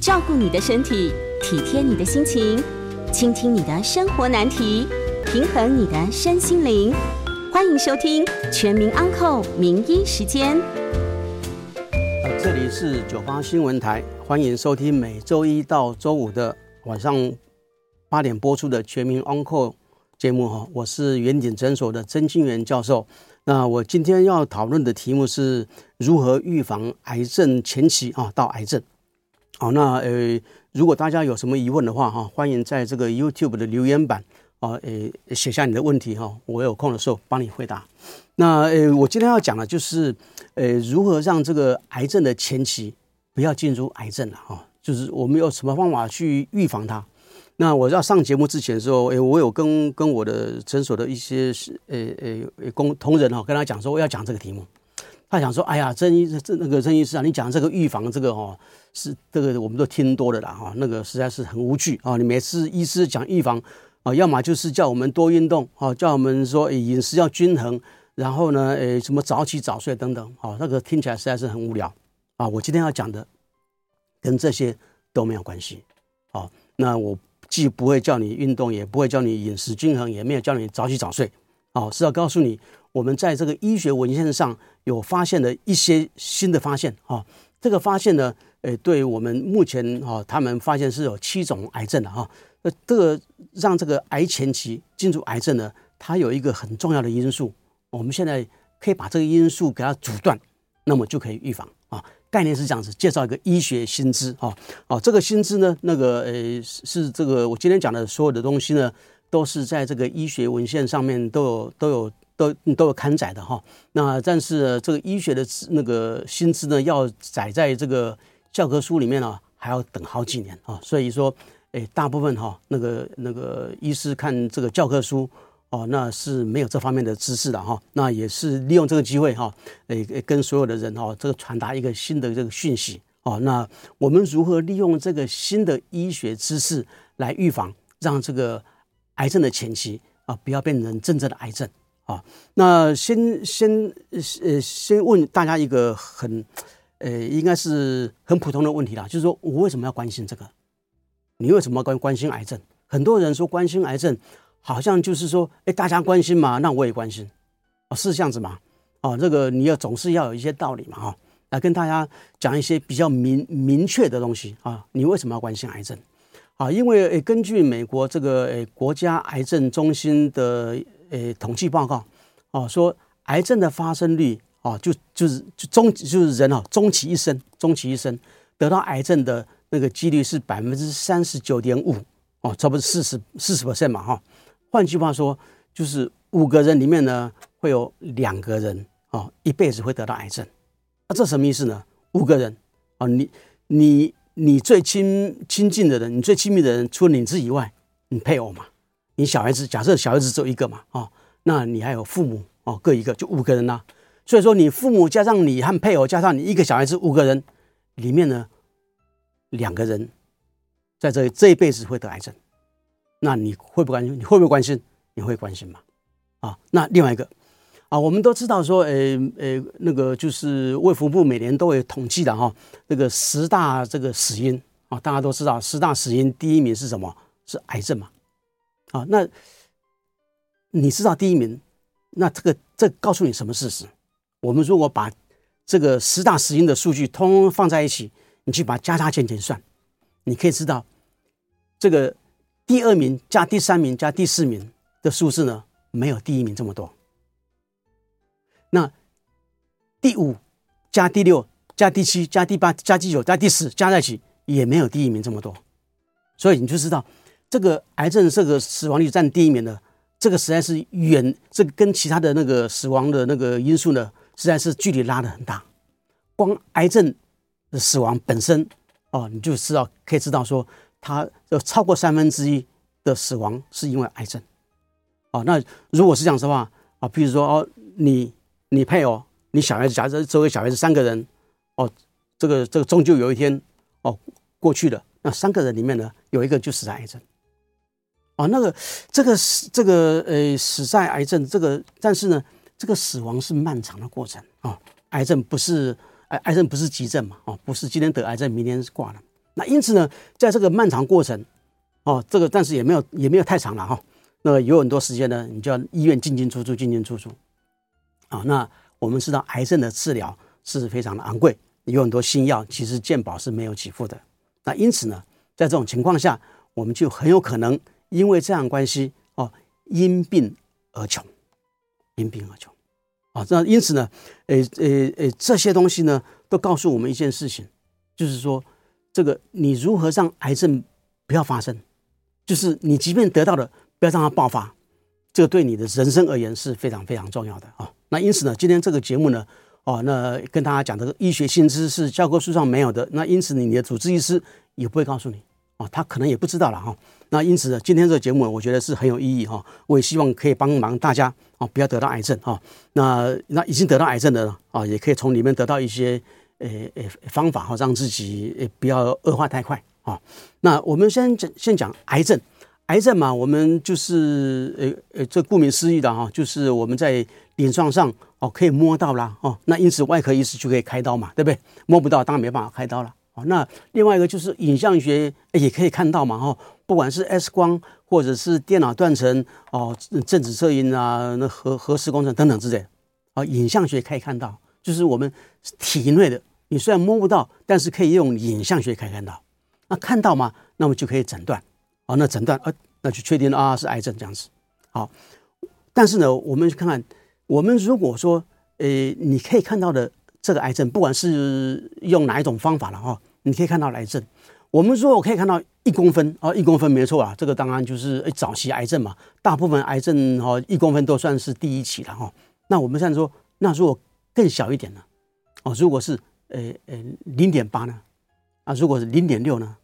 照顾你的身体，体贴你的心情，倾听你的生活难题，平衡你的身心灵。欢迎收听《全民安扣名医时间》。这里是九八新闻台，欢迎收听每周一到周五的晚上八点播出的《全民安扣》节目哈。我是远景诊所的曾金源教授。那我今天要讨论的题目是如何预防癌症前期啊到癌症。好，那呃，如果大家有什么疑问的话哈，欢迎在这个 YouTube 的留言板啊，呃，写下你的问题哈，我有空的时候帮你回答。那呃，我今天要讲的就是呃，如何让这个癌症的前期不要进入癌症了哈，就是我们有什么方法去预防它。那我要上节目之前的时候，诶，我有跟跟我的诊所的一些是，诶诶工同仁哈，跟他讲说我要讲这个题目。他想说，哎呀，曾医这那个曾医师啊，你讲这个预防这个哦，是这个我们都听多了啦哈，那个实在是很无趣啊。你每次医师讲预防啊，要么就是叫我们多运动啊，叫我们说饮食要均衡，然后呢，诶什么早起早睡等等，啊，那个听起来实在是很无聊啊。我今天要讲的跟这些都没有关系啊。那我。既不会叫你运动，也不会叫你饮食均衡，也没有叫你早起早睡，哦，是要告诉你，我们在这个医学文献上有发现的一些新的发现，哈，这个发现呢，诶，对我们目前哈，他们发现是有七种癌症的哈，那这个让这个癌前期进入癌症呢，它有一个很重要的因素，我们现在可以把这个因素给它阻断，那么就可以预防啊。概念是这样子，介绍一个医学新知啊，哦，这个新知呢，那个呃是这个我今天讲的所有的东西呢，都是在这个医学文献上面都有都有都都有刊载的哈。那但是这个医学的那个新知呢，要载在这个教科书里面呢，还要等好几年啊。所以说，诶，大部分哈那个那个医师看这个教科书。哦，那是没有这方面的知识的哈，那也是利用这个机会哈，诶，跟所有的人哈，这个传达一个新的这个讯息哦。那我们如何利用这个新的医学知识来预防，让这个癌症的前期啊，不要变成真正的癌症啊？那先先呃先问大家一个很呃应该是很普通的问题啦，就是说我为什么要关心这个？你为什么要关关心癌症？很多人说关心癌症。好像就是说，哎，大家关心嘛，那我也关心，哦，是这样子嘛，哦，这个你要总是要有一些道理嘛，哈，来跟大家讲一些比较明明确的东西啊。你为什么要关心癌症？啊，因为诶，根据美国这个诶国家癌症中心的诶统计报告，哦，说癌症的发生率，哦，就就是就终就是人哦，终其一生，终其一生得到癌症的那个几率是百分之三十九点五，哦，差不多四十四十 percent 嘛，哈。换句话说，就是五个人里面呢，会有两个人哦，一辈子会得到癌症。那这什么意思呢？五个人哦，你你你最亲亲近的人，你最亲密的人，除了你自己以外，你配偶嘛，你小孩子，假设小孩子只有一个嘛，啊，那你还有父母哦，各一个，就五个人呐。所以说，你父母加上你和配偶加上你一个小孩子，五个人里面呢，两个人在这里这一辈子会得癌症。那你会不关心？你会不会关心？你会关心吗？啊，那另外一个啊，我们都知道说，呃呃，那个就是卫福部每年都会统计的哈，那个十大这个死因啊，大家都知道十大死因第一名是什么？是癌症嘛？啊，那你知道第一名？那这个这告诉你什么事实？我们如果把这个十大死因的数据通通放在一起，你去把加加减减算，你可以知道这个。第二名加第三名加第四名的数字呢，没有第一名这么多。那第五加第六加第七加第八加第九加第十加在一起，也没有第一名这么多。所以你就知道，这个癌症这个死亡率占第一名的，这个实在是远，这个跟其他的那个死亡的那个因素呢，实在是距离拉得很大。光癌症的死亡本身哦，你就知道可以知道说。他有超过三分之一的死亡是因为癌症，哦，那如果是这样的话啊，比如说哦，你你配偶，你小孩子，假设周围小孩子三个人，哦，这个这个终究有一天哦过去了，那三个人里面呢，有一个就死在癌症，哦，那个这个死这个呃死在癌症这个，但是呢，这个死亡是漫长的过程啊，癌症不是癌癌症不是急症嘛，哦，不是今天得癌症明天挂了。那因此呢，在这个漫长过程，哦，这个但是也没有也没有太长了哈。那有很多时间呢，你就要医院进进出出，进进出出。啊，那我们知道癌症的治疗是非常的昂贵，有很多新药，其实健保是没有给付的。那因此呢，在这种情况下，我们就很有可能因为这样关系哦，因病而穷，因病而穷。啊，那因此呢，诶诶诶，这些东西呢，都告诉我们一件事情，就是说，这个你如何让癌症不要发生，就是你即便得到了，不要让它爆发，这个对你的人生而言是非常非常重要的啊。那因此呢，今天这个节目呢，哦，那跟大家讲这个医学新知识教科书上没有的，那因此你的主治医师也不会告诉你。哦，他可能也不知道了哈。那因此呢，今天这个节目我觉得是很有意义哈。我也希望可以帮忙大家啊，不要得到癌症啊。那那已经得到癌症的啊，也可以从里面得到一些呃呃方法哈，让自己呃不要恶化太快啊。那我们先讲先讲癌症，癌症嘛，我们就是呃呃，这顾名思义的哈，就是我们在临床上哦可以摸到啦哦。那因此外科医师就可以开刀嘛，对不对？摸不到当然没办法开刀了。哦那另外一个就是影像学也可以看到嘛，哈，不管是 X 光或者是电脑断层哦，正子摄影啊，那核核磁工程等等之类，啊，影像学可以看到，就是我们体内的，你虽然摸不到，但是可以用影像学可以看到，那看到嘛，那么就可以诊断，啊，那诊断啊，那就确定啊是癌症这样子，好，但是呢，我们去看看，我们如果说，呃，你可以看到的这个癌症，不管是用哪一种方法了哈。你可以看到癌症，我们说我可以看到一公分啊，一公分没错啊，这个当然就是早期癌症嘛。大部分癌症哈一公分都算是第一期了哈。那我们现在说，那如果更小一点呢？哦，如果是呃呃零点八呢？啊，如果是零点六呢？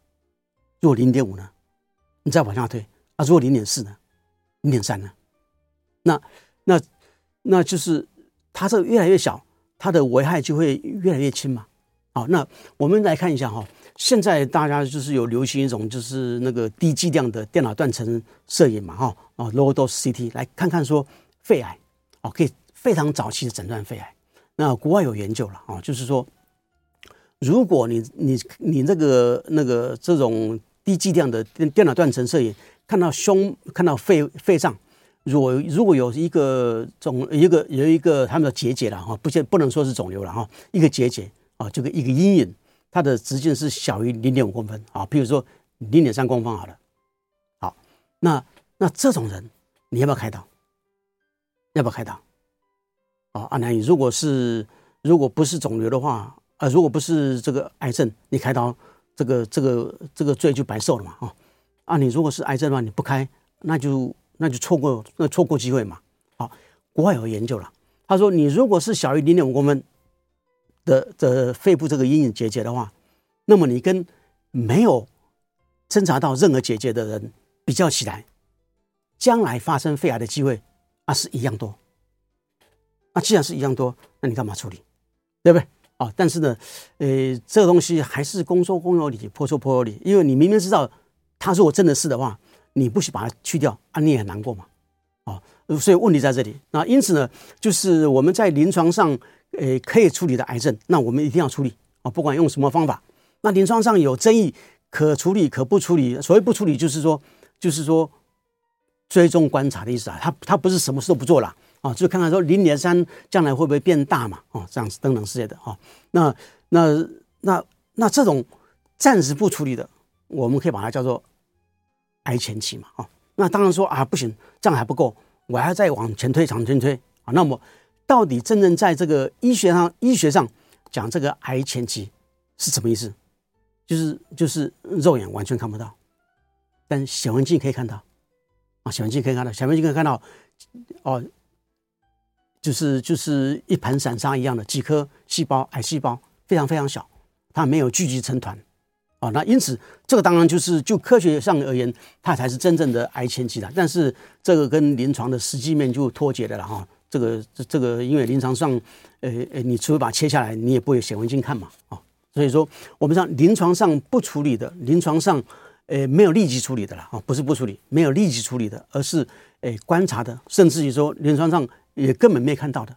如果零点五呢？你再往下推啊，如果零点四呢？零点三呢？那那那就是它这个越来越小，它的危害就会越来越轻嘛。好，那我们来看一下哈，现在大家就是有流行一种就是那个低剂量的电脑断层摄影嘛哈啊，low dose CT 来看看说肺癌哦，可以非常早期的诊断肺癌。那国外有研究了啊，就是说，如果你你你那个那个这种低剂量的电电脑断层摄影看到胸看到肺肺脏，如果如果有一个肿一个有一个他们的结节了哈，不见不能说是肿瘤了哈，一个结节。啊，这个一个阴影，它的直径是小于零点五公分啊，比如说零点三公分好了。好，那那这种人，你要不要开刀？要不要开刀？啊，阿南，你如果是如果不是肿瘤的话，啊，如果不是这个癌症，你开刀，这个这个这个罪就白受了嘛啊。啊，你如果是癌症的话，你不开，那就那就错过那错过机会嘛。好，国外有研究了，他说你如果是小于零点五公分。的的肺部这个阴影结节的话，那么你跟没有侦查到任何结节的人比较起来，将来发生肺癌的机会啊是一样多。那既然是一样多，那你干嘛处理？对不对？啊，但是呢，呃，这个东西还是公说公有理，婆说婆有理。因为你明明知道他如果真的是的话，你不去把它去掉啊，你也很难过嘛。啊，所以问题在这里。那因此呢，就是我们在临床上。诶，可以处理的癌症，那我们一定要处理啊！不管用什么方法，那临床上有争议，可处理可不处理。所谓不处理，就是说，就是说追踪观察的意思啊。他他不是什么事都不做了啊，就看看说零点三将来会不会变大嘛？哦，这样子等等之类的啊。那那那那这种暂时不处理的，我们可以把它叫做癌前期嘛？啊，那当然说啊，不行，这样还不够，我还要再往前推，往前推啊。那么。到底真正在这个医学上，医学上讲这个癌前期是什么意思？就是就是肉眼完全看不到，但显微镜可以看到啊，显微镜可以看到，显微镜可以看到哦，就是就是一盘散沙一样的几颗细胞，癌细胞非常非常小，它没有聚集成团啊。那因此，这个当然就是就科学上而言，它才是真正的癌前期的。但是这个跟临床的实际面就脱节的了哈。这个这这个，因为临床上，呃呃，你除非把它切下来，你也不会显微镜看嘛，啊，所以说我们上临床上不处理的，临床上，呃，没有立即处理的了啊，不是不处理，没有立即处理的，而是呃观察的，甚至于说临床上也根本没看到的，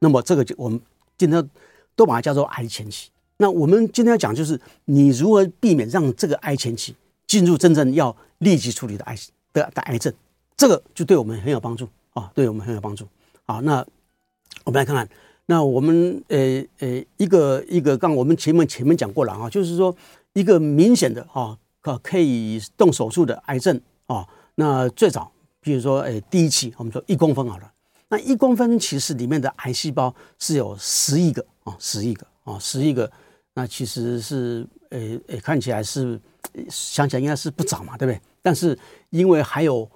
那么这个就我们今天都把它叫做癌前期那我们今天要讲就是你如何避免让这个癌前期进入真正要立即处理的癌的的癌症，这个就对我们很有帮助啊，对我们很有帮助啊。那我们来看看，那我们呃呃一个一个刚我们前面前面讲过了啊，就是说一个明显的啊可可以动手术的癌症啊，那最早比如说呃第一期我们说一公分好了。那一公分其实里面的癌细胞是有十亿个啊，十亿个啊，十亿个。那其实是呃呃，看起来是想起来应该是不早嘛，对不对？但是因为还有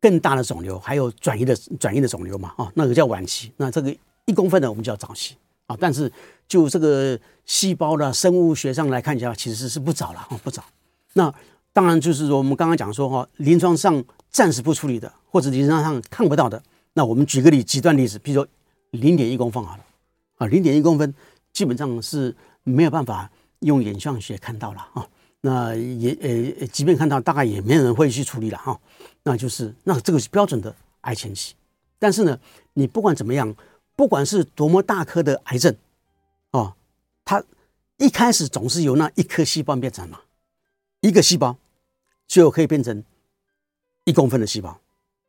更大的肿瘤，还有转移的转移的肿瘤嘛，啊，那个叫晚期。那这个一公分的我们叫早期啊。但是就这个细胞的生物学上来看一下，其实是不早了啊，不早。那当然就是说我们刚刚讲说哈，临床上暂时不处理的，或者临床上看不到的。那我们举个例，极端例子，比如说零点一公分好了，啊，零点一公分基本上是没有办法用影像学看到了啊。那也呃，即便看到，大概也没有人会去处理了哈。那就是那这个是标准的癌前期。但是呢，你不管怎么样，不管是多么大颗的癌症，哦，它一开始总是由那一颗细胞变成嘛，一个细胞最后可以变成一公分的细胞，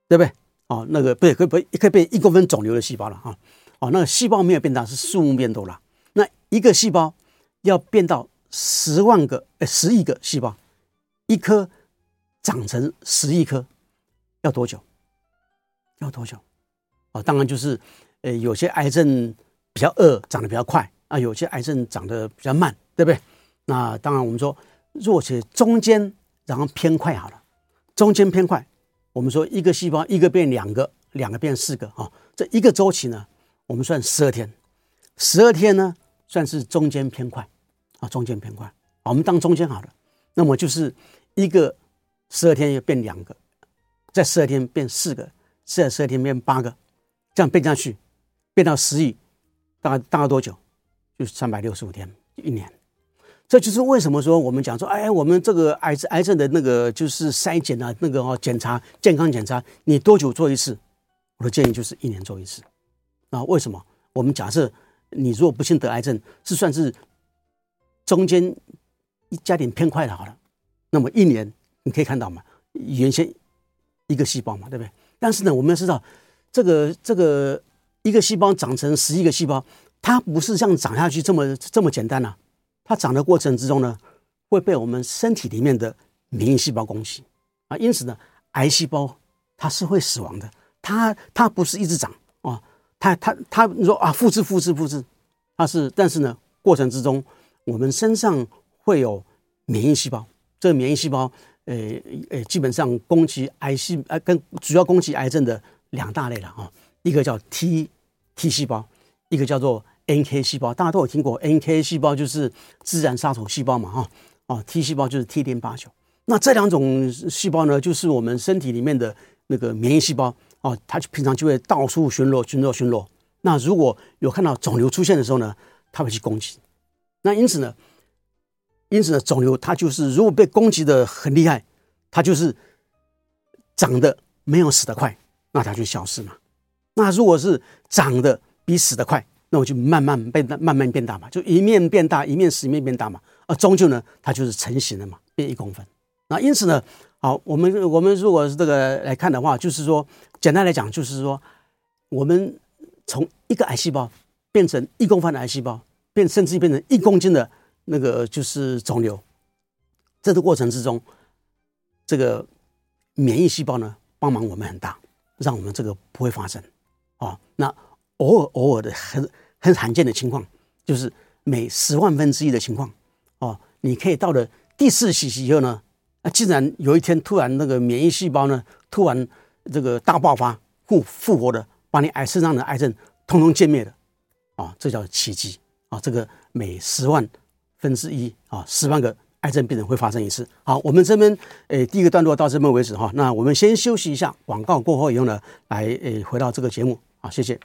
对不对？哦，那个不对，可以不可以变一公分肿瘤的细胞了哈？哦，那个细胞没有变大，是数目变多了。那一个细胞要变到十万个、呃十亿个细胞，一颗长成十亿颗，要多久？要多久？哦，当然就是，呃，有些癌症比较恶，长得比较快啊，有些癌症长得比较慢，对不对？那当然我们说，若且中间然后偏快好了，中间偏快。我们说一个细胞一个变两个，两个变四个啊，这一个周期呢，我们算十二天，十二天呢算是中间偏快啊，中间偏快，我们当中间好了。那么就是一个十二天又变两个，再十二天变四个，再十二天变八个，这样变下去，变到十亿，大概大概多久？就是三百六十五天，一年。这就是为什么说我们讲说，哎，我们这个癌症癌症的那个就是筛检啊，那个哦检查健康检查，你多久做一次？我的建议就是一年做一次。啊，为什么？我们假设你如果不幸得癌症，是算是中间一加点偏快的好了，那么一年你可以看到嘛，原先一个细胞嘛，对不对？但是呢，我们要知道这个这个一个细胞长成十一个细胞，它不是这样长下去这么这么简单呐、它长的过程之中呢，会被我们身体里面的免疫细胞攻击啊，因此呢，癌细胞它是会死亡的。它它不是一直长啊，它它你说啊，复制复制复制，它是，但是呢，过程之中我们身上会有免疫细胞，这免疫细胞，呃呃，基本上攻击癌细呃跟主要攻击癌症的两大类了啊，一个叫 T T 细胞，一个叫做。NK 细胞大家都有听过，NK 细胞就是自然杀手细胞嘛，哈，哦，T 细胞就是 T 淋八九。那这两种细胞呢，就是我们身体里面的那个免疫细胞，哦，它就平常就会到处巡逻、巡逻、巡逻。那如果有看到肿瘤出现的时候呢，它会去攻击。那因此呢，因此呢，肿瘤它就是如果被攻击的很厉害，它就是长得没有死得快，那它就消失嘛。那如果是长得比死得快，那我就慢慢变大，慢慢变大嘛，就一面变大，一面死，一面变大嘛。啊，终究呢，它就是成型了嘛，变一公分。那因此呢，好，我们我们如果是这个来看的话，就是说，简单来讲，就是说，我们从一个癌细胞变成一公分的癌细胞，变甚至变成一公斤的那个就是肿瘤，这个过程之中，这个免疫细胞呢帮忙我们很大，让我们这个不会发生。啊，那。偶尔偶尔的很很罕见的情况，就是每十万分之一的情况哦。你可以到了第四期以后呢，啊，既然有一天突然那个免疫细胞呢突然这个大爆发复复活的，把你癌身上的癌症通通歼灭了啊，这叫奇迹啊！这个每十万分之一啊，十万个癌症病人会发生一次。好，我们这边诶第一个段落到这边为止哈。那我们先休息一下，广告过后以后呢，来诶回到这个节目啊，谢谢。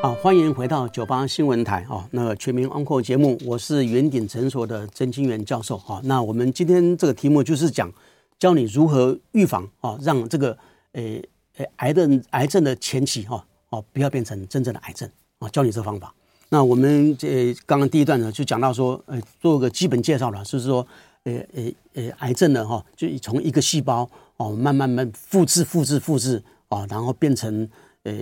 好，欢迎回到九八新闻台啊，那个全民安扣节目，我是圆鼎诊所的曾清源教授啊。那我们今天这个题目就是讲教你如何预防啊，让这个诶诶癌症癌症的前期哈哦不要变成真正的癌症啊，教你这方法。那我们这刚刚第一段呢，就讲到说，呃，做个基本介绍了，就是说，呃呃呃，癌症呢，哈，就从一个细胞哦，慢慢慢复制、复制、复制啊，然后变成呃，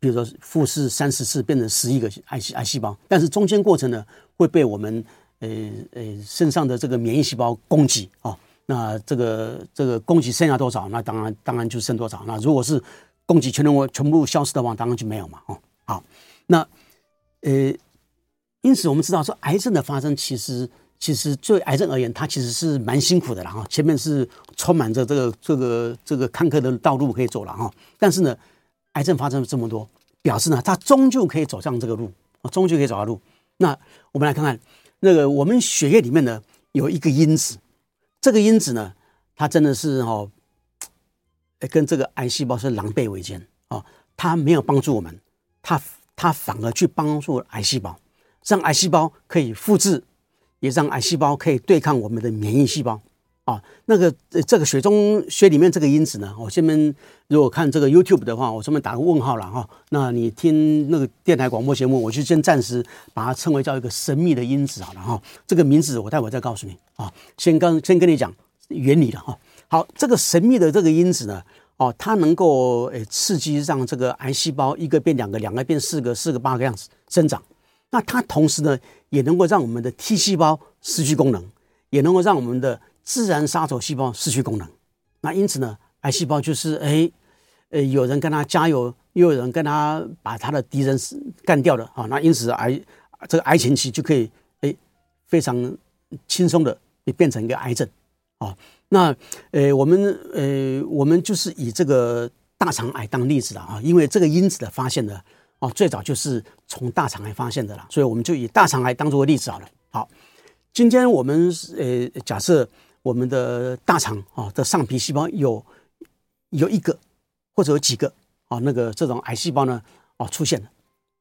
比如说复制三十次变成十亿个癌细癌细胞，但是中间过程呢，会被我们呃呃身上的这个免疫细胞攻击啊，那这个这个攻击剩下多少，那当然当然就剩多少。那如果是攻击全部全部消失的话，当然就没有嘛，哦，好，那。呃，因此我们知道说，癌症的发生其实其实对癌症而言，它其实是蛮辛苦的了哈。前面是充满着这个这个这个坎坷的道路可以走了哈。但是呢，癌症发生了这么多，表示呢，它终究可以走上这个路啊，终究可以走上路。那我们来看看那个我们血液里面呢有一个因子，这个因子呢，它真的是哈，跟这个癌细胞是狼狈为奸啊，它没有帮助我们，它。它反而去帮助癌细胞，让癌细胞可以复制，也让癌细胞可以对抗我们的免疫细胞啊。那个这个血中血里面这个因子呢，我下面如果看这个 YouTube 的话，我这边打个问号了哈。那你听那个电台广播节目，我就先暂时把它称为叫一个神秘的因子好了哈。这个名字我待会再告诉你啊。先刚先跟你讲原理了哈。好，这个神秘的这个因子呢。哦，它能够诶刺激让这个癌细胞一个变两个，两个变四个，四个八个样子生长。那它同时呢，也能够让我们的 T 细胞失去功能，也能够让我们的自然杀手细胞失去功能。那因此呢，癌细胞就是诶，呃，有人跟他加油，又有人跟他把他的敌人干掉了啊。那因此癌这个癌前期就可以诶非常轻松的也变成一个癌症啊。那，呃，我们，呃，我们就是以这个大肠癌当例子了啊，因为这个因子的发现呢，啊，最早就是从大肠癌发现的了，所以我们就以大肠癌当做例子好了。好，今天我们，呃，假设我们的大肠啊的上皮细胞有有一个或者有几个啊，那个这种癌细胞呢，啊出现了，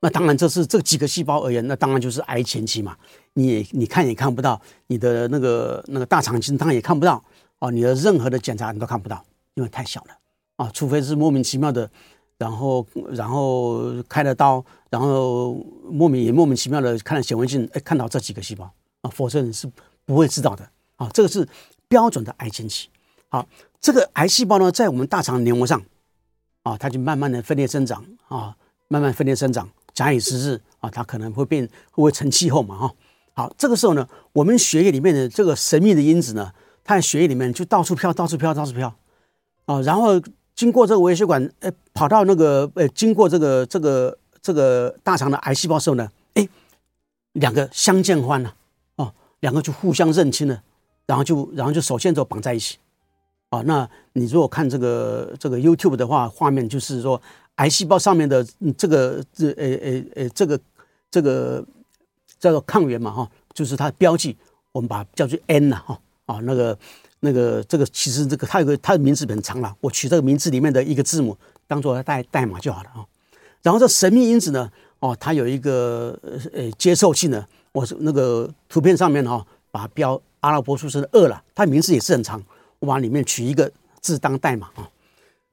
那当然这是这几个细胞而言，那当然就是癌前期嘛，你你看也看不到，你的那个那个大肠经当然也看不到。啊，你的任何的检查你都看不到，因为太小了啊！除非是莫名其妙的，然后然后开了刀，然后莫名也莫名其妙的看了显微镜，哎，看到这几个细胞啊，否则你是不会知道的啊。这个是标准的癌前期。好，这个癌细胞呢，在我们大肠黏膜上啊，它就慢慢的分裂生长啊，慢慢分裂生长，假以时日啊，它可能会变，会不会成气候嘛？哈，好，这个时候呢，我们血液里面的这个神秘的因子呢。它在血液里面就到处飘，到处飘，到处飘，啊，然后经过这个微血管，哎，跑到那个，呃，经过这个这个这个大肠的癌细胞时候呢，哎，两个相见欢了，哦，两个就互相认亲了，然后就然后就手牵手绑在一起，啊，那你如果看这个这个 YouTube 的话，画面就是说癌细胞上面的这个这呃呃呃这个这个叫做抗原嘛，哈，就是它的标记，我们把它叫做 N 呐，哈。啊，那个，那个，这个其实这个它有个它的名字很长了，我取这个名字里面的一个字母当做代代码就好了啊。然后这神秘因子呢，哦，它有一个呃接受器呢，我是那个图片上面哈，把它标阿拉伯数字的二了，它名字也是很长，我把里面取一个字当代码啊。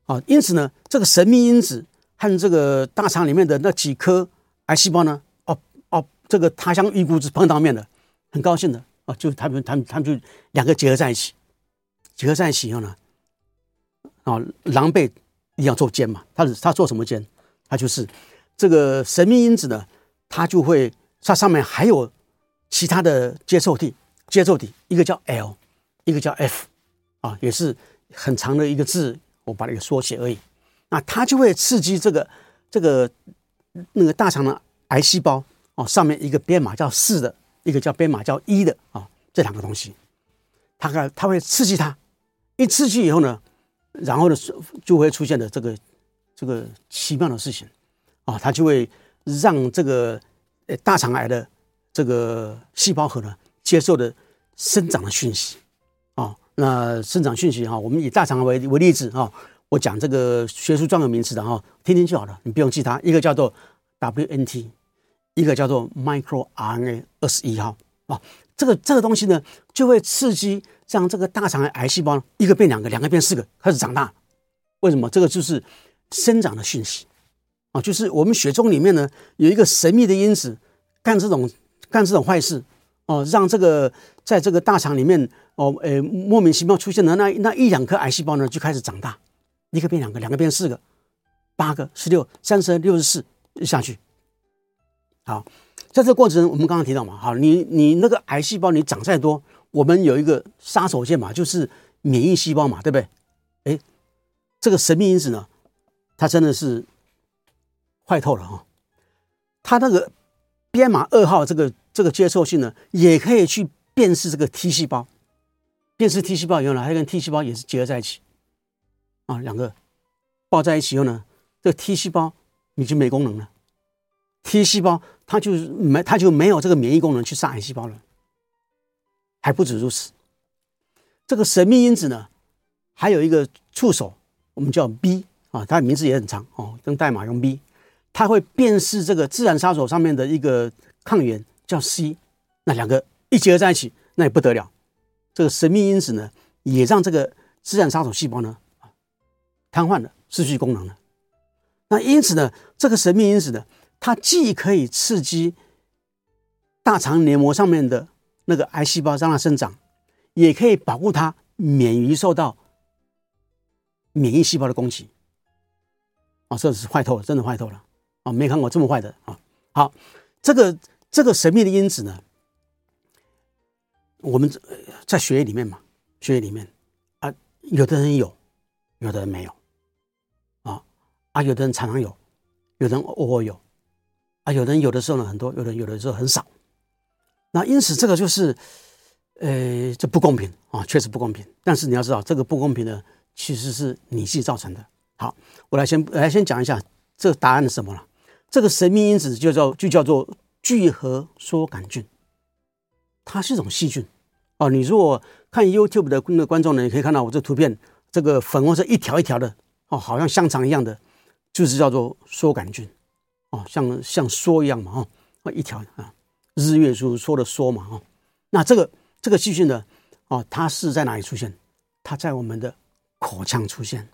啊，因此呢，这个神秘因子和这个大肠里面的那几颗癌细胞呢，哦哦，这个他乡遇故知碰到面了，很高兴的。啊，就他们，他们，他们就两个结合在一起，结合在一起以后呢，啊，狼狈一定要做奸嘛。他他做什么奸？他就是这个神秘因子呢，它就会它上面还有其他的接受体，接受体一个叫 L，一个叫 F，啊，也是很长的一个字，我把它给缩写而已。那它就会刺激这个这个那个大肠的癌细胞哦，上面一个编码叫四的。一个叫编码叫一的啊，这两个东西，它它它会刺激它，一刺激以后呢，然后呢就会出现的这个这个奇妙的事情啊，它就会让这个呃大肠癌的这个细胞核呢接受的生长的讯息啊，那生长讯息哈，我们以大肠为为例子啊，我讲这个学术专有名词的哈，听听就好了，你不用记它，一个叫做 WNT。一个叫做 microRNA 二十一号啊，这个这个东西呢，就会刺激让这个大肠癌癌细胞一个变两个，两个变四个，开始长大。为什么？这个就是生长的讯息啊，就是我们血中里面呢有一个神秘的因子，干这种干这种坏事哦，让这个在这个大肠里面哦，诶，莫名其妙出现的那那一两颗癌细胞呢，就开始长大，一个变两个，两个变四个，八个、十六、三十、六十四下去。好，在这个过程，我们刚刚提到嘛，好，你你那个癌细胞你长再多，我们有一个杀手锏嘛，就是免疫细胞嘛，对不对？哎，这个神秘因子呢，它真的是坏透了哈、哦，它那个编码二号这个这个接受性呢，也可以去辨识这个 T 细胞，辨识 T 细胞以后呢，它跟 T 细胞也是结合在一起，啊，两个抱在一起以后呢，这个 T 细胞已经没功能了，T 细胞。它就是没，它就没有这个免疫功能去杀癌细胞了。还不止如此，这个神秘因子呢，还有一个触手，我们叫 B 啊，它的名字也很长哦，跟代码用 B，它会辨识这个自然杀手上面的一个抗原叫 C，那两个一结合在一起，那也不得了。这个神秘因子呢，也让这个自然杀手细胞呢，瘫痪了，失去功能了。那因此呢，这个神秘因子呢。它既可以刺激大肠黏膜上面的那个癌细胞让它生长，也可以保护它免于受到免疫细胞的攻击。啊，这是坏透了，真的坏透了啊！没看过这么坏的啊！好，这个这个神秘的因子呢，我们在血液里面嘛，血液里面啊，有的人有，有的人没有啊啊，有的人常常有，有的人偶尔有。啊，有的人有的时候呢很多，有人有的时候很少，那因此这个就是，呃，这不公平啊，确实不公平。但是你要知道，这个不公平呢，其实是你自己造成的。好，我来先我来先讲一下这个答案是什么了。这个神秘因子就叫就叫做聚合梭杆菌，它是一种细菌哦。你如果看 YouTube 的那个观众呢，你可以看到我这图片，这个粉红色一条一条的哦，好像香肠一样的，就是叫做梭杆菌。哦，像像梭一样嘛，哦，一条啊，日月如梭的梭嘛，哦，那这个这个细菌呢，哦，它是在哪里出现？它在我们的口腔出现，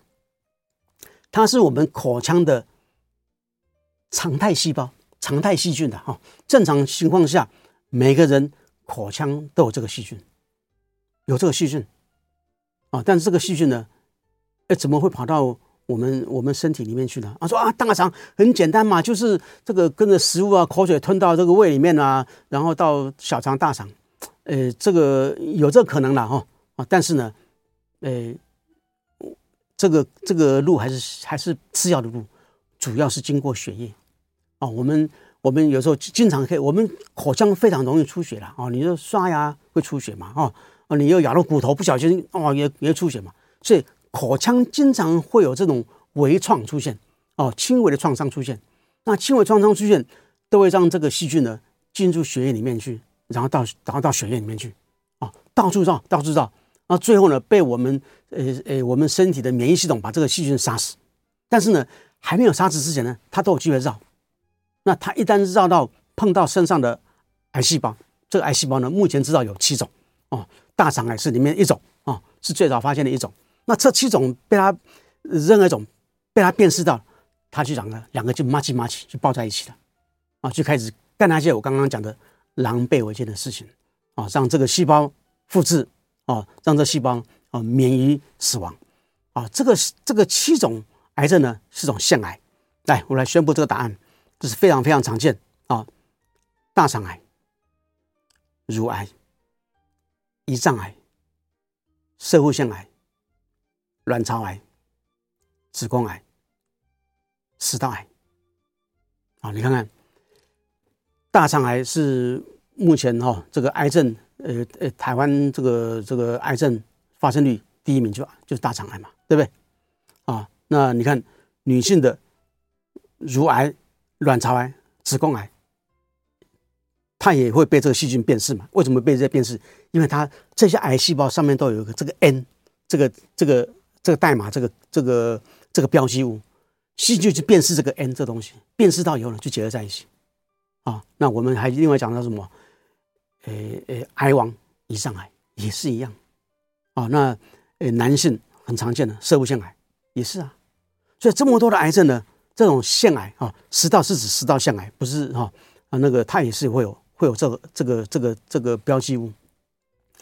它是我们口腔的常态细胞、常态细菌的哈。正常情况下，每个人口腔都有这个细菌，有这个细菌啊，但是这个细菌呢，哎，怎么会跑到？我们我们身体里面去呢啊，说啊，大肠很简单嘛，就是这个跟着食物啊，口水吞到这个胃里面啊，然后到小肠、大肠，呃，这个有这个可能了哈啊，但是呢，呃，这个这个路还是还是次要的路，主要是经过血液啊。我们我们有时候经常可以，我们口腔非常容易出血了啊，你说刷牙会出血嘛？哦，啊，你又咬到骨头，不小心哦，也也出血嘛，所以。口腔经常会有这种微创出现，哦，轻微的创伤出现。那轻微创伤出现，都会让这个细菌呢进入血液里面去，然后到然后到血液里面去，啊，到处绕，到处绕，啊，最后呢被我们呃呃我们身体的免疫系统把这个细菌杀死。但是呢，还没有杀死之前呢，它都有机会绕。那它一旦绕到碰到身上的癌细胞，这个癌细胞呢，目前知道有七种，哦，大肠癌是里面一种，哦，是最早发现的一种。那这七种被他任何一种被他辨识到，他就两个两个就麻起麻起就抱在一起了，啊，就开始干那些我刚刚讲的狼狈为奸的事情，啊，让这个细胞复制，啊，让这细胞啊免于死亡，啊，这个这个七种癌症呢是种腺癌，来，我来宣布这个答案，这是非常非常常见啊，大肠癌、乳癌、胰脏癌、摄护腺癌。卵巢癌、子宫癌、食道癌，啊，你看看，大肠癌是目前哈、哦、这个癌症，呃呃，台湾这个这个癌症发生率第一名就就是大肠癌嘛，对不对？啊，那你看女性的乳癌、卵巢癌、子宫癌，它也会被这个细菌辨识嘛？为什么被这些辨识？因为它这些癌细胞上面都有一个这个 N，这个这个。这个代码，这个这个这个标记物，细菌去辨识这个 N 这东西，辨识到以后呢，就结合在一起。啊，那我们还另外讲到什么？呃呃，癌王胰上癌也是一样。啊，那呃男性很常见的摄护腺癌也是啊。所以这么多的癌症呢，这种腺癌啊，食道是指食道腺癌，不是哈啊，那个它也是会有会有这个这个这个这个标记物。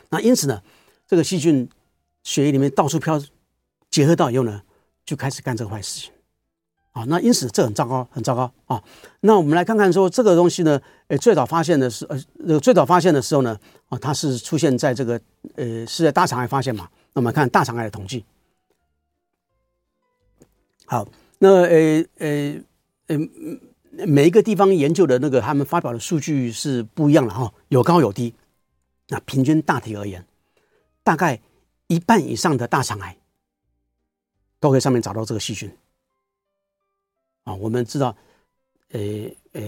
那因此呢，这个细菌血液里面到处飘，结合到以后呢，就开始干这个坏事情。啊，那因此这很糟糕，很糟糕啊。那我们来看看说这个东西呢，呃，最早发现的是呃，最早发现的时候呢，啊，它是出现在这个呃，是在大肠癌发现嘛？那我们看大肠癌的统计。好，那呃呃呃，每一个地方研究的那个他们发表的数据是不一样的哈，有高有低。那平均大体而言，大概一半以上的大肠癌都可以上面找到这个细菌。啊，我们知道，呃呃，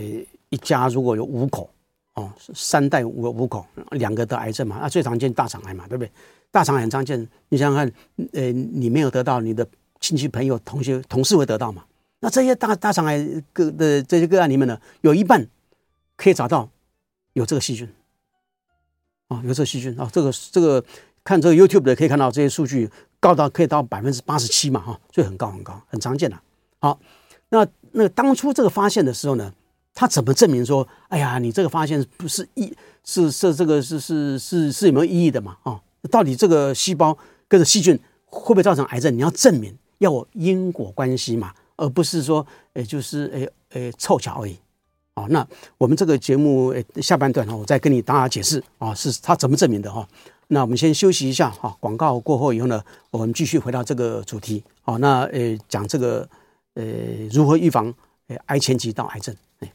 一家如果有五口，哦，三代五五口，两个得癌症嘛，那最常见大肠癌嘛，对不对？大肠癌很常见，你想想看，呃，你没有得到，你的亲戚朋友、同学、同事会得到嘛？那这些大大肠癌个的这些个案里面呢，有一半可以找到有这个细菌，啊，有这个细菌啊，这个这个看这个 YouTube 的可以看到这些数据高到可以到百分之八十七嘛，哈，所以很高很高，很常见的，好。那那当初这个发现的时候呢，他怎么证明说，哎呀，你这个发现不是意是是这个是是是是有没有意义的嘛？啊，到底这个细胞跟着细菌会不会造成癌症？你要证明要有因果关系嘛，而不是说，哎，就是哎哎凑巧而已。啊，那我们这个节目下半段哈，我再跟你大家解释啊，是他怎么证明的哈。那我们先休息一下哈，广告过后以后呢，我们继续回到这个主题。好，那呃讲这个。呃，如何预防呃癌前期到癌症？哎，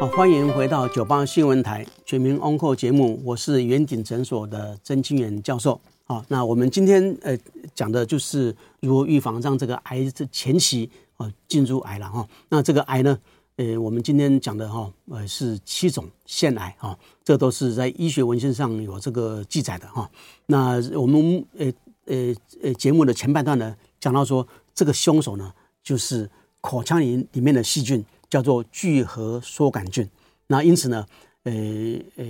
好，欢迎回到九八新闻台全民 Onco 节目，我是元鼎诊所的曾清源教授。好，那我们今天呃讲的就是如何预防让这个癌这前期啊进入癌了哈。那这个癌呢，呃，我们今天讲的哈呃是七种腺癌哈，这都是在医学文献上有这个记载的哈。那我们呃呃呃节目的前半段呢，讲到说。这个凶手呢，就是口腔里里面的细菌，叫做聚合梭杆菌。那因此呢，呃呃，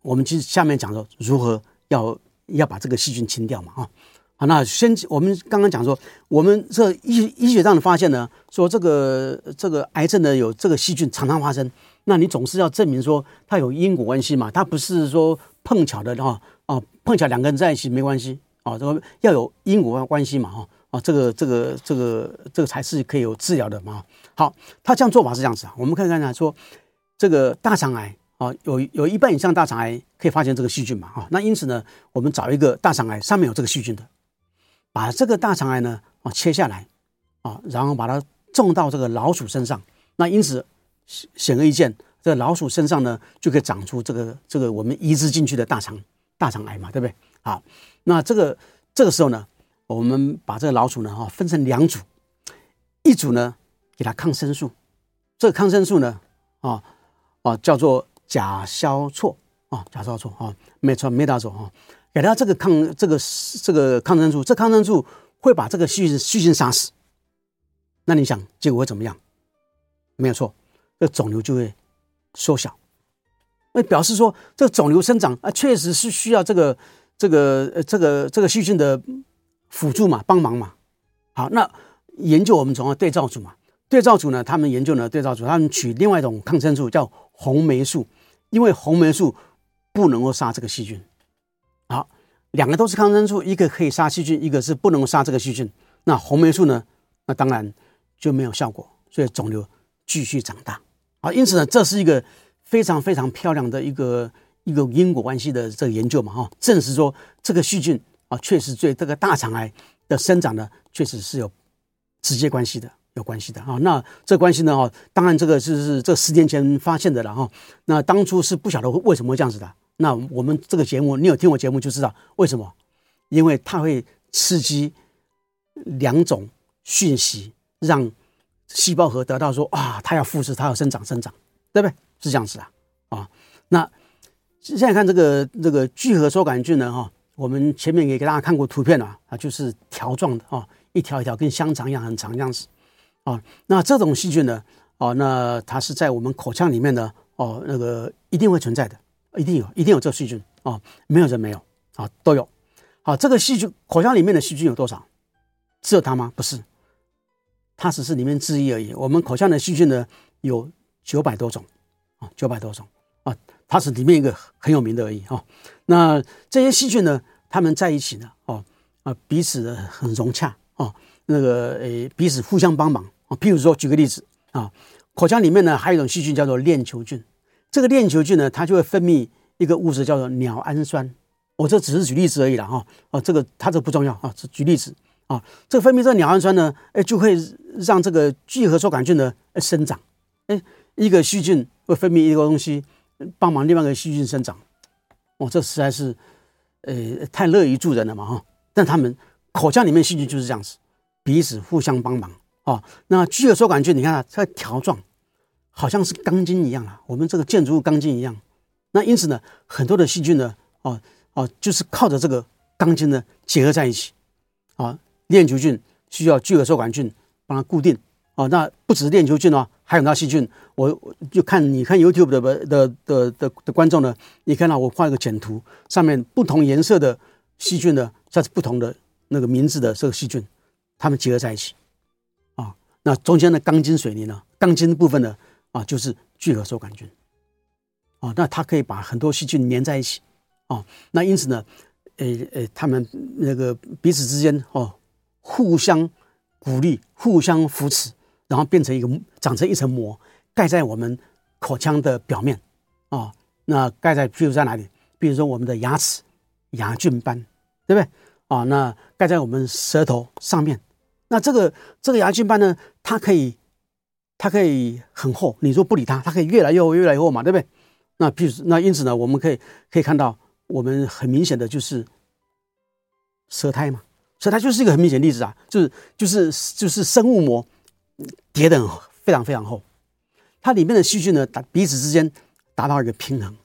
我们其实下面讲说如何要要把这个细菌清掉嘛，啊，好，那先我们刚刚讲说，我们这医医学上的发现呢，说这个这个癌症呢有这个细菌常常发生，那你总是要证明说它有因果关系嘛，它不是说碰巧的哈，哦，碰巧两个人在一起没关系，哦，这个要有因果关系嘛，哈。啊，这个这个这个这个才是可以有治疗的嘛。好，他这样做法是这样子啊。我们看看呢，说这个大肠癌啊，有有一半以上大肠癌可以发现这个细菌嘛。啊，那因此呢，我们找一个大肠癌上面有这个细菌的，把这个大肠癌呢啊切下来啊，然后把它种到这个老鼠身上。那因此显而易见，这个老鼠身上呢就可以长出这个这个我们移植进去的大肠大肠癌嘛，对不对？好，那这个这个时候呢。我们把这个老鼠呢啊分成两组，一组呢给它抗生素，这个抗生素呢啊啊叫做甲硝唑啊甲硝唑啊没错没打错啊，给他这个抗这个这个抗生素，这抗生素会把这个细菌细菌杀死。那你想结果会怎么样？没有错，这肿瘤就会缩小，那表示说这肿瘤生长啊确实是需要这个这个呃这个这个细菌的。辅助嘛，帮忙嘛，好，那研究我们从对照组嘛，对照组呢，他们研究呢，对照组他们取另外一种抗生素叫红霉素，因为红霉素不能够杀这个细菌，好，两个都是抗生素，一个可以杀细菌，一个是不能杀这个细菌，那红霉素呢，那当然就没有效果，所以肿瘤继续长大，啊，因此呢，这是一个非常非常漂亮的一个一个因果关系的这个研究嘛，哈，证实说这个细菌。啊，确实对这个大肠癌的生长呢，确实是有直接关系的，有关系的啊。那这关系呢，哈，当然这个是是这十年前发现的了哈。那当初是不晓得为什么会这样子的。那我们这个节目，你有听我节目就知道为什么，因为它会刺激两种讯息，让细胞核得到说啊，它要复制，它要生长，生长，对不对？是这样子的啊。那现在看这个这个聚合梭杆菌呢，哈。我们前面也给大家看过图片了啊，就是条状的啊，一条一条跟香肠一样很长这样子啊。那这种细菌呢，啊，那它是在我们口腔里面的哦，那个一定会存在的，一定有，一定有这细菌啊，没有人没有啊，都有。好，这个细菌口腔里面的细菌有多少？只有它吗？不是，它只是里面之一而已。我们口腔的细菌呢，有九百多种啊，九百多种啊，它是里面一个很有名的而已啊。那这些细菌呢，它们在一起呢，哦啊，彼此很融洽啊，那个诶，彼此互相帮忙啊。譬如说，举个例子啊，口腔里面呢，还有一种细菌叫做链球菌。这个链球菌呢，它就会分泌一个物质叫做鸟氨酸。我这只是举例子而已了哈。啊，这个它这不重要啊，是举例子啊。这分泌这个鸟氨酸呢，哎，就会让这个聚合收杆菌呢生长。哎，一个细菌会分泌一个东西，帮忙另外一个细菌生长。哦，这实在是，呃，太乐于助人了嘛哈。但他们口腔里面细菌就是这样子，彼此互相帮忙啊。那聚合收杆菌，你看啊它条状，好像是钢筋一样啊。我们这个建筑物钢筋一样。那因此呢，很多的细菌呢，哦哦，就是靠着这个钢筋呢结合在一起啊。链球菌需要聚合收杆菌帮它固定。哦，那不只是链球菌哦，还有那细菌。我就看你看 YouTube 的的的的的，观众呢，你看到我画一个简图，上面不同颜色的细菌呢，它是不同的那个名字的这个细菌，它们结合在一起。啊、那中间的钢筋水泥呢，钢筋部分呢，啊，就是聚合收杆菌。啊、那它可以把很多细菌粘在一起。啊、那因此呢，呃呃，他们那个彼此之间哦，互相鼓励，互相扶持。然后变成一个长成一层膜，盖在我们口腔的表面，啊、那盖在，譬如在哪里？比如说我们的牙齿，牙菌斑，对不对？啊、那盖在我们舌头上面，那这个这个牙菌斑呢，它可以，它可以很厚，你说不理它，它可以越来越厚，越来越厚嘛，对不对？那譬如那因此呢，我们可以可以看到，我们很明显的就是舌苔嘛，舌苔就是一个很明显的例子啊，就是就是就是生物膜。叠的非常非常厚，它里面的细菌呢，达彼此之间达到一个平衡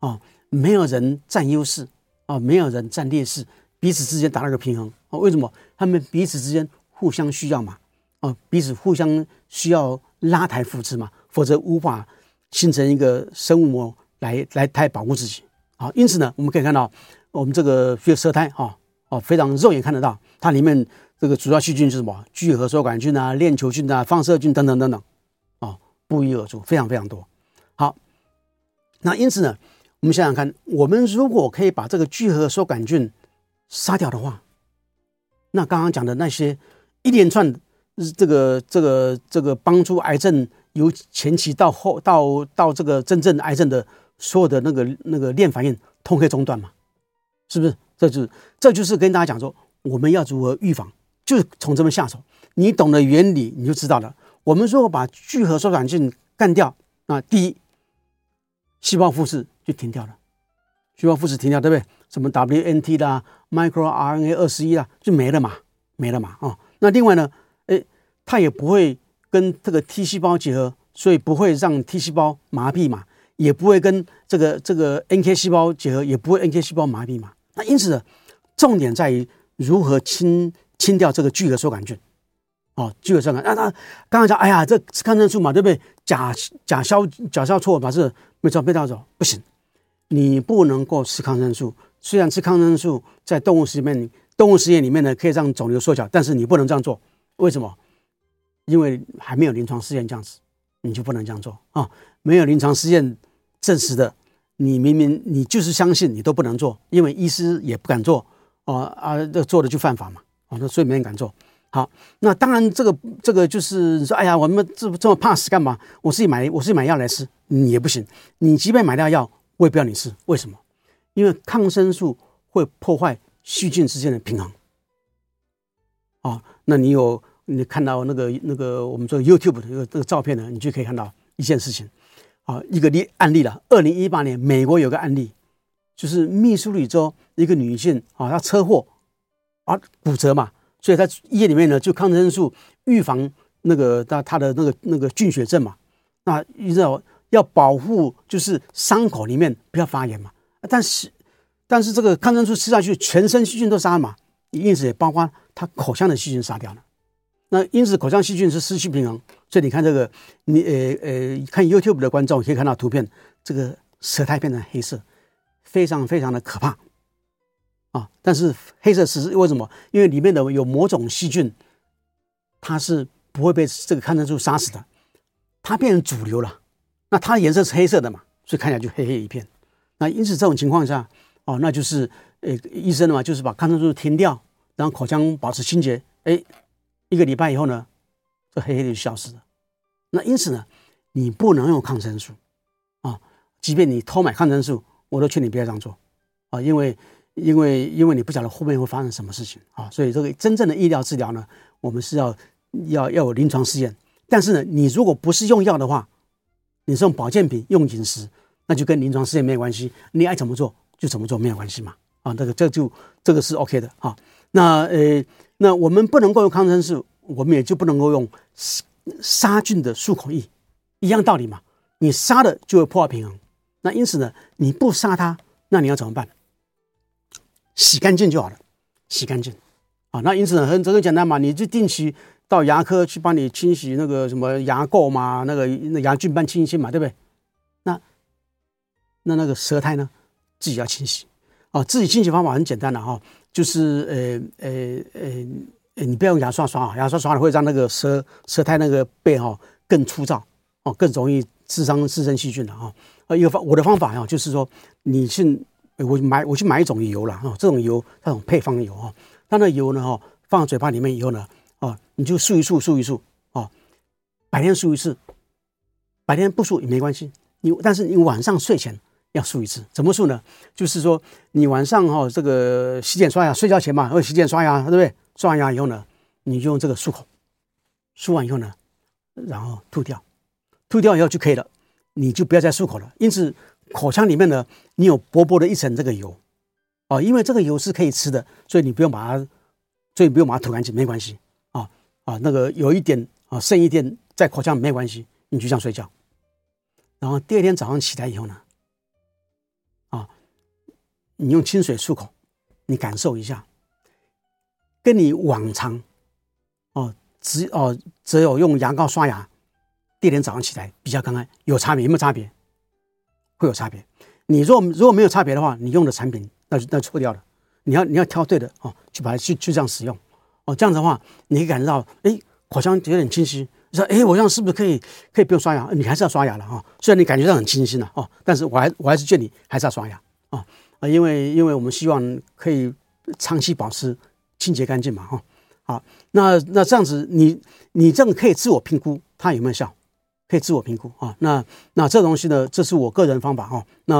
啊，没有人占优势啊，没有人占劣势，彼此之间达到一个平衡啊。为什么？他们彼此之间互相需要嘛啊，彼此互相需要拉抬扶持嘛，否则无法形成一个生物膜来来来保护自己啊。因此呢，我们可以看到我们这个血舌苔啊哦，非常肉眼看得到它里面。这个主要细菌是什么？聚合梭杆菌啊、链球菌啊、放射菌等等等等，啊，不一而足，非常非常多。好，那因此呢，我们想想看，我们如果可以把这个聚合梭杆菌杀掉的话，那刚刚讲的那些一连串这个这个这个帮助癌症由前期到后到到这个真正癌症的所有的那个那个链反应，通可以中断嘛？是不是？这就是这就是跟大家讲说，我们要如何预防。就是从这边下手，你懂得原理，你就知道了。我们如果把聚合缩杆菌干掉，那第一，细胞复制就停掉了，细胞复制停掉，对不对？什么 WNT 啦、microRNA 二十一啦，就没了嘛，没了嘛啊、哦。那另外呢，诶，它也不会跟这个 T 细胞结合，所以不会让 T 细胞麻痹嘛，也不会跟这个这个 NK 细胞结合，也不会 NK 细胞麻痹嘛。那因此呢，重点在于如何清。清掉这个聚合收杆菌，哦，聚合收杆。那他刚刚讲，哎呀，这吃抗生素嘛，对不对？甲甲硝甲硝唑把这没错被盗走，不行，你不能够吃抗生素。虽然吃抗生素在动物实验里面，动物实验里面呢可以让肿瘤缩小，但是你不能这样做。为什么？因为还没有临床试验这样子，你就不能这样做啊、没有临床试验证实的，你明明你就是相信，你都不能做，因为医师也不敢做，哦啊，这做了就犯法嘛。哦，那所以没人敢做。好，那当然，这个这个就是你说，哎呀，我们这这么怕死干嘛？我自己买，我自己买药来吃，你也不行。你即便买到药，我也不要你吃。为什么？因为抗生素会破坏细菌之间的平衡。啊，那你有你看到那个那个我们做 YouTube 的这个这个照片呢，你就可以看到一件事情。啊，一个例案例了。二零一八年，美国有个案例，就是密苏里州一个女性啊，她车祸。啊，骨折嘛，所以在医院里面呢，就抗生素预防那个她她的那个那个菌血症嘛。那你知道要保护，就是伤口里面不要发炎嘛。但是但是这个抗生素吃下去，全身细菌都杀了嘛，因此也包括他口腔的细菌杀掉了。那因此口腔细菌是失去平衡，所以你看这个，你呃呃看 YouTube 的观众可以看到图片，这个舌苔变成黑色，非常非常的可怕。啊，但是黑色是为什么？因为里面的有某种细菌，它是不会被这个抗生素杀死的，它变成主流了。那它的颜色是黑色的嘛，所以看起来就黑黑一片。那因此这种情况下，哦，那就是呃，医生的嘛，就是把抗生素停掉，然后口腔保持清洁，哎，一个礼拜以后呢，这黑黑的就消失了。那因此呢，你不能用抗生素啊，即便你偷买抗生素，我都劝你不要这样做啊，因为因为因为你不晓得后面会发生什么事情啊，所以这个真正的医疗治疗呢，我们是要要要有临床试验。但是呢，你如果不是用药的话，你是用保健品、用饮食，那就跟临床试验没有关系。你爱怎么做就怎么做，没有关系嘛。啊，这个这就这个是 OK 的啊。那呃，那我们不能够用抗生素，我们也就不能够用杀菌的漱口液，一样道理嘛。你杀了就会破坏平衡。那因此呢，你不杀它，那你要怎么办？洗干净就好了，洗干净啊。那因此呢，很这个简单嘛，你就定期。到牙科去帮你清洗那个什么牙垢嘛，那个那牙菌斑清一清嘛，对不对？那那那个舌苔呢，自己要清洗啊。自己清洗方法很简单的哈，就是呃呃呃，你不要用牙刷刷啊，牙刷刷了会让那个舌舌苔那个背哈更粗糙哦，更容易滋生滋生细菌的啊。呃，一个方我的方法哈，就是说你去我买我去买一种油了啊，这种油那种配方油啊，它那油呢哈放到嘴巴里面以后呢。哦，你就漱一漱，漱一漱，哦，白天漱一次，白天不漱也没关系。你但是你晚上睡前要漱一次，怎么漱呢？就是说你晚上哈、哦、这个洗脸刷牙，睡觉前嘛，会洗脸刷牙，对不对？刷完牙以后呢，你就用这个漱口，漱完以后呢，然后吐掉，吐掉以后就可以了，你就不要再漱口了。因此口腔里面呢，你有薄薄的一层这个油，哦，因为这个油是可以吃的，所以你不用把它，所以不用把它吐干净，没关系。啊啊，那个有一点啊，剩一点在口腔没关系，你就这样睡觉。然后第二天早上起来以后呢，你用清水漱口，你感受一下，跟你往常哦，只哦只有用牙膏刷牙，第二天早上起来比较看看有差别，有没有差别？会有差别。你若如果没有差别的话，你用的产品那就那就错掉了。你要你要挑对的哦，去把它去去这样使用。哦，这样子的话，你感觉到，哎，口腔有点清晰。你说，哎，我这样是不是可以可以不用刷牙？你还是要刷牙了哈。虽然你感觉到很清新了哦，但是我还我还是劝你还是要刷牙啊啊，因为因为我们希望可以长期保持清洁干净嘛哈。好，那那这样子你，你这个可以自我评估它有没有效，可以自我评估啊。那那这东西呢，这是我个人方法哈。那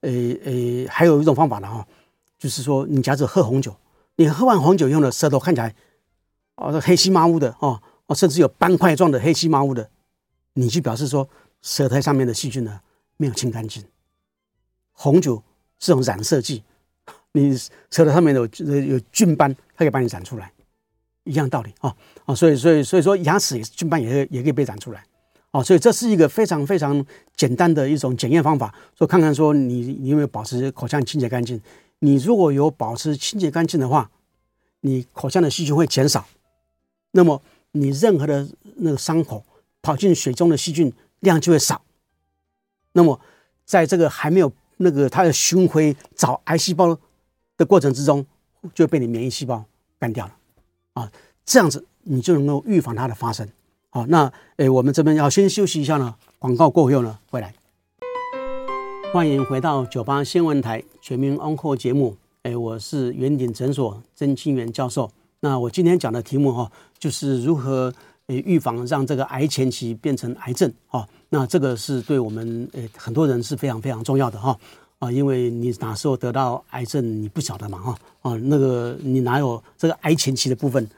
呃呃，还有一种方法呢哈，就是说你假设喝红酒。你喝完红酒以后呢，舌头看起来哦，黑漆麻乌的哦，哦，甚至有斑块状的黑漆麻乌的，你就表示说舌苔上面的细菌呢没有清干净。红酒这种染色剂，你舌头上面有有菌斑，它可以把你染出来，一样道理啊啊，所以所以所以说牙齿也菌斑也也可以被染出来哦，所以这是一个非常非常简单的一种检验方法，说看看说你你有没有保持口腔清洁干净。你如果有保持清洁干净的话，你口腔的细菌会减少，那么你任何的那个伤口跑进水中的细菌量就会少，那么在这个还没有那个它的巡回找癌细胞的过程之中，就被你免疫细胞干掉了啊，这样子你就能够预防它的发生。好，那诶，我们这边要先休息一下呢，广告过后呢，回来。欢迎回到九八新闻台全民安扣节目。诶，我是元鼎诊所曾清源教授。那我今天讲的题目哈，就是如何诶预防让这个癌前期变成癌症啊。那这个是对我们诶很多人是非常非常重要的哈啊，因为你哪时候得到癌症你不晓得嘛哈啊，那个你哪有这个癌前期的部分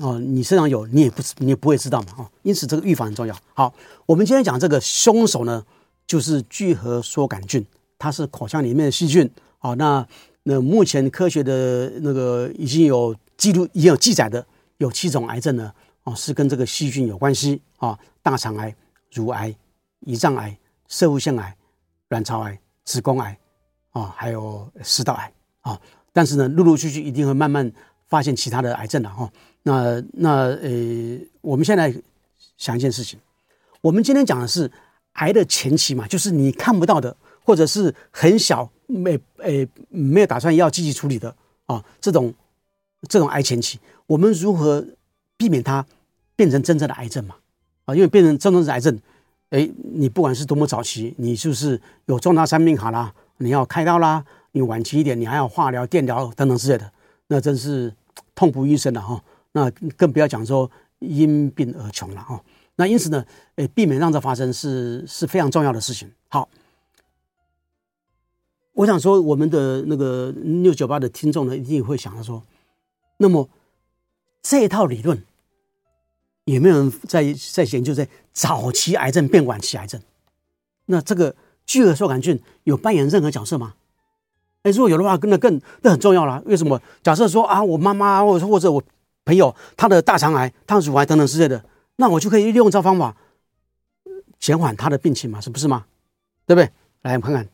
哦？你身上有你也不你也不会知道嘛哈。因此这个预防很重要。好，我们今天讲这个凶手呢。就是聚合梭杆菌，它是口腔里面的细菌。好，那那目前科学的那个已经有记录，已经有记载的有七种癌症呢，哦，是跟这个细菌有关系啊，大肠癌、乳癌、胰脏癌、摄护腺癌、卵巢癌、子宫癌啊，还有食道癌啊。但是呢，陆陆续续一定会慢慢发现其他的癌症了哈。那那呃，我们现在想一件事情，我们今天讲的是。癌的前期嘛，就是你看不到的，或者是很小，没诶没有打算要积极处理的啊，这种这种癌前期，我们如何避免它变成真正的癌症嘛？啊，因为变成真正的癌症，哎，你不管是多么早期，你就是有重大伤病卡啦，你要开刀啦，你晚期一点，你还要化疗、电疗等等之类的，那真是痛不欲生了哈。那更不要讲说因病而穷了哈。那因此呢，诶，避免让这发生是是非常重要的事情。好，我想说，我们的那个六九八的听众呢，一定会想到说，那么这一套理论。有没有人在在研究在早期癌症变晚期癌症？那这个聚合受杆菌有扮演任何角色吗？哎，如果有的话，那更那很重要了。为什么？假设说啊，我妈妈或者或者我朋友他的大肠癌、他的乳癌等等之类的，那我就可以利用这方法减缓他的病情嘛？是不是吗？对不对？来，我们看看，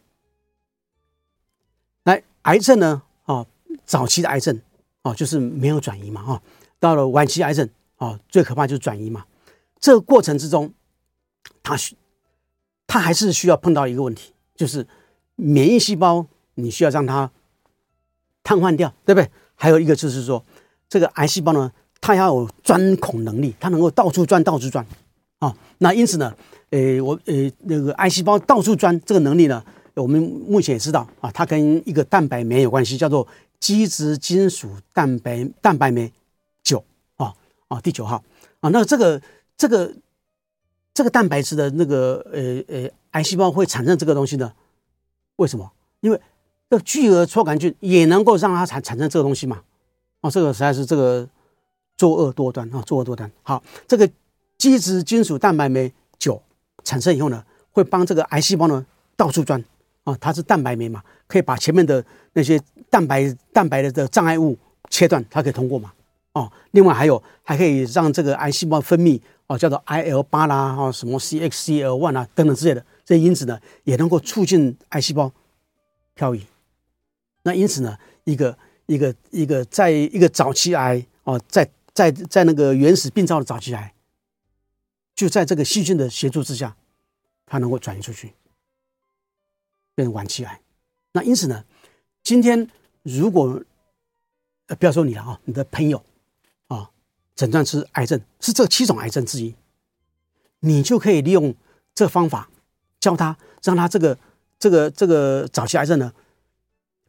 来癌症呢？哦，早期的癌症哦，就是没有转移嘛？哈，到了晚期癌症。哦，最可怕就是转移嘛。这个过程之中，它需，它还是需要碰到一个问题，就是免疫细胞，你需要让它瘫痪掉，对不对？还有一个就是说，这个癌细胞呢，它要有钻孔能力，它能够到处钻，到处钻。啊、哦，那因此呢，呃，我呃那个癌细胞到处钻这个能力呢，我们目前也知道啊，它跟一个蛋白酶有关系，叫做基质金属蛋白蛋白酶九。啊，第九号啊，那这个这个这个蛋白质的那个呃呃癌细胞会产生这个东西呢？为什么？因为这聚合搓杆菌也能够让它产产生这个东西嘛？啊，这个实在是这个作恶多端啊，作恶多端。好，这个基质金属蛋白酶九产生以后呢，会帮这个癌细胞呢到处钻啊，它是蛋白酶嘛，可以把前面的那些蛋白蛋白的的障碍物切断，它可以通过嘛。哦，另外还有还可以让这个癌细胞分泌哦，叫做 IL 八啦，哦，什么 CXCL one 啊等等之类的这些因子呢，也能够促进癌细胞漂移。那因此呢，一个一个一个在一个早期癌哦，在在在那个原始病灶的早期癌，就在这个细菌的协助之下，它能够转移出去，变成晚期癌。那因此呢，今天如果呃不要说你了啊，你的朋友。诊断是癌症，是这七种癌症之一，你就可以利用这方法教他，让他这个这个这个早期癌症呢，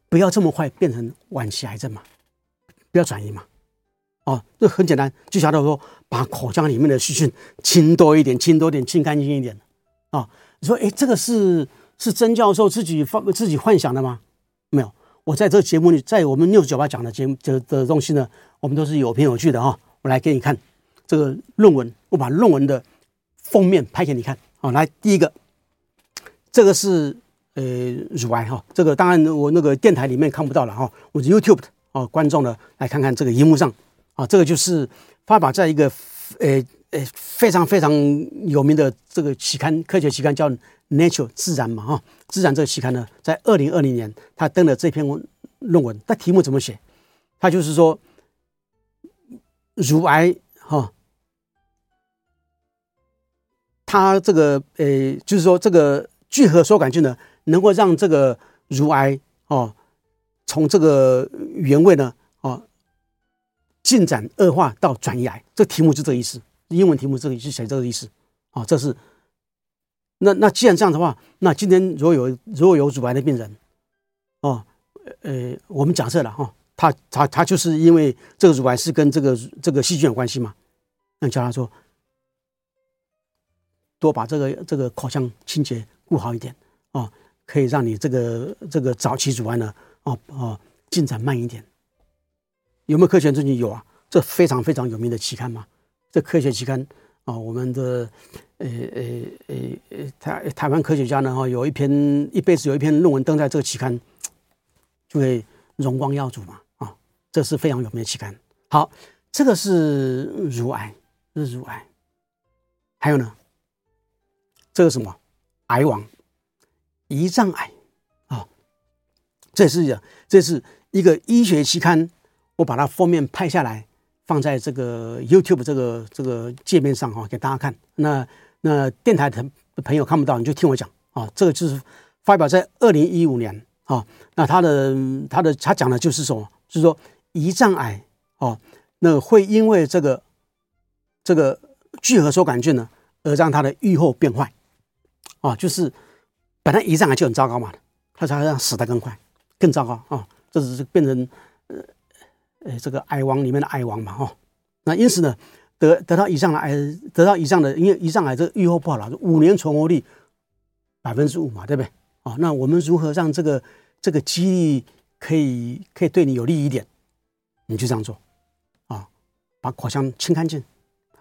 不要这么快变成晚期癌症嘛，不要转移嘛。哦，这很简单，就晓得说把口腔里面的细菌清多一点，清多一点，清干净一点。啊、你说，哎，这个是是曾教授自己放自己幻想的吗？没有，我在这个节目里，在我们六九八讲的节目的的东西呢，我们都是有凭有据的哈。我来给你看这个论文，我把论文的封面拍给你看。好，来第一个，这个是呃乳癌哈，这个当然我那个电台里面看不到了哈，我 YouTube 的哦，观众呢来看看这个荧幕上啊，这个就是发表在一个呃呃非常非常有名的这个期刊，科学期刊叫 Nature 自然嘛哈，自然这个期刊呢，在二零二零年他登了这篇文论文，他题目怎么写？他就是说。乳癌哈，它这个呃，就是说这个聚合缩杆菌呢，能够让这个乳癌哦，从这个原位呢哦，进展恶化到转移癌。这题目就这个意思，英文题目这里就写这个意思啊。这是那那既然这样的话，那今天如果有如果有乳癌的病人哦，呃，我们假设了哈。他他他就是因为这个乳癌是跟这个这个细菌有关系嘛？那叫他说多把这个这个口腔清洁顾好一点哦，可以让你这个这个早期乳癌呢哦哦进展慢一点。有没有科学证据？有啊，这非常非常有名的期刊嘛。这科学期刊啊、我们的呃呃呃呃台台湾科学家呢哈，有一篇一辈子有一篇论文登在这个期刊，就会荣光耀祖嘛。这是非常有名的期刊。好，这个是乳癌，这是乳癌。还有呢，这个什么癌王，胰脏癌啊、哦，这是这是一个医学期刊，我把它封面拍下来，放在这个 YouTube 这个这个界面上哈，给大家看。那那电台的朋友看不到，你就听我讲啊、这个就是发表在二零一五年啊、那他的他的他讲的就是什么？就是说。胰脏癌哦，那会因为这个这个聚合梭杆菌呢，而让它的预后变坏啊，就是本来胰脏癌就很糟糕嘛，它才让死得更快，更糟糕啊，这只是变成呃呃这个癌王里面的癌王嘛，哈。那因此呢，得得到胰脏癌，得到胰脏的，因为胰脏癌这个预后不好了，五年存活率百分之五嘛，对不对？啊，那我们如何让这个这个机率可以可以对你有利一点？你就这样做，啊，把口腔清干净，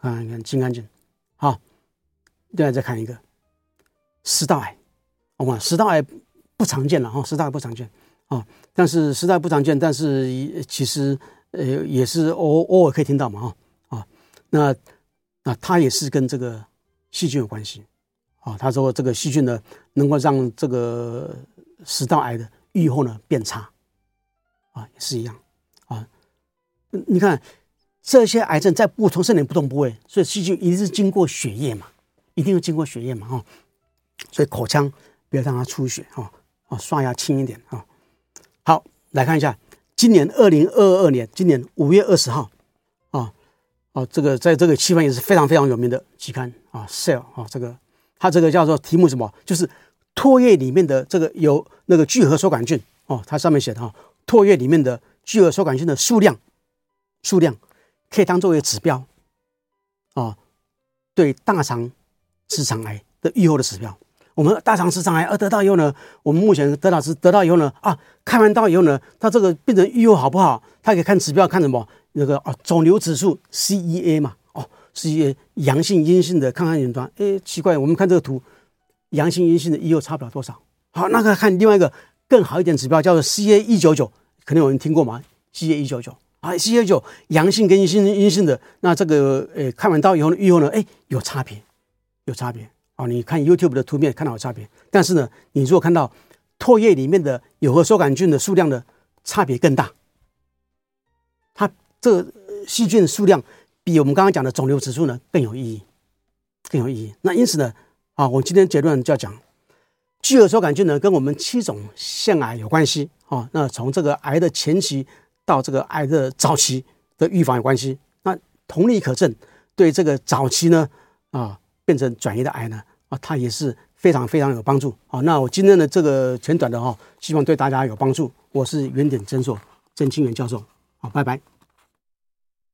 啊，你看清干净，好，另外再看一个食道癌，我们食道癌不常见了哈，食道癌不常见啊，但是食道癌不常见，但是其实呃也是偶偶尔可以听到嘛哈啊，那那它也是跟这个细菌有关系。啊，他说这个细菌呢，能够让这个食道癌的预后呢变差，啊，也是一样，你看这些癌症在不同身体不同部位，所以细菌一定是经过血液嘛，一定要经过血液嘛，哈，所以口腔不要让它出血，哈，啊，刷牙轻一点，啊，好，来看一下，今年二零二二年，今年五月二十号，啊，啊，这个在这个期刊也是非常非常有名的期刊啊，Cell 啊，这个。它这个叫做题目什么？就是唾液里面的这个有那个聚合收杆菌哦，它上面写的哈，唾液里面的聚合收杆菌的数量，数量可以当作为指标啊，对大肠直肠癌的预后的指标。我们大肠直肠癌而得到以后呢，我们目前得到是得到以后呢啊，开完刀以后呢，它这个病人预后好不好？它可以看指标，看什么？那个啊，肿瘤指数 CEA 嘛。哦是一些阳性、阴性的，看看远端。哎，奇怪，我们看这个图，阳性、阴性的预后差不了多少。好，那个看另外一个更好一点指标，叫做 CA 一九九，可能有人听过吗？CA 一九九啊，CA 九阳性跟阴性、阴性的，那这个呃，看完刀以后呢，以后呢，哎，有差别，有差别。啊，你看 YouTube 的图片看到有差别，但是呢，你如果看到唾液里面的有核收杆菌的数量的差别更大，它这个细菌数量。比我们刚刚讲的肿瘤指数呢更有意义，更有意义。那因此呢，啊，我今天结论就要讲，聚合收杆菌呢跟我们七种腺癌有关系啊。那从这个癌的前期到这个癌的早期的预防有关系。那同理可证，对这个早期呢啊变成转移的癌呢啊，它也是非常非常有帮助啊。那我今天的这个简短的哈，希望对大家有帮助。我是原点诊所郑清源教授，好，拜拜。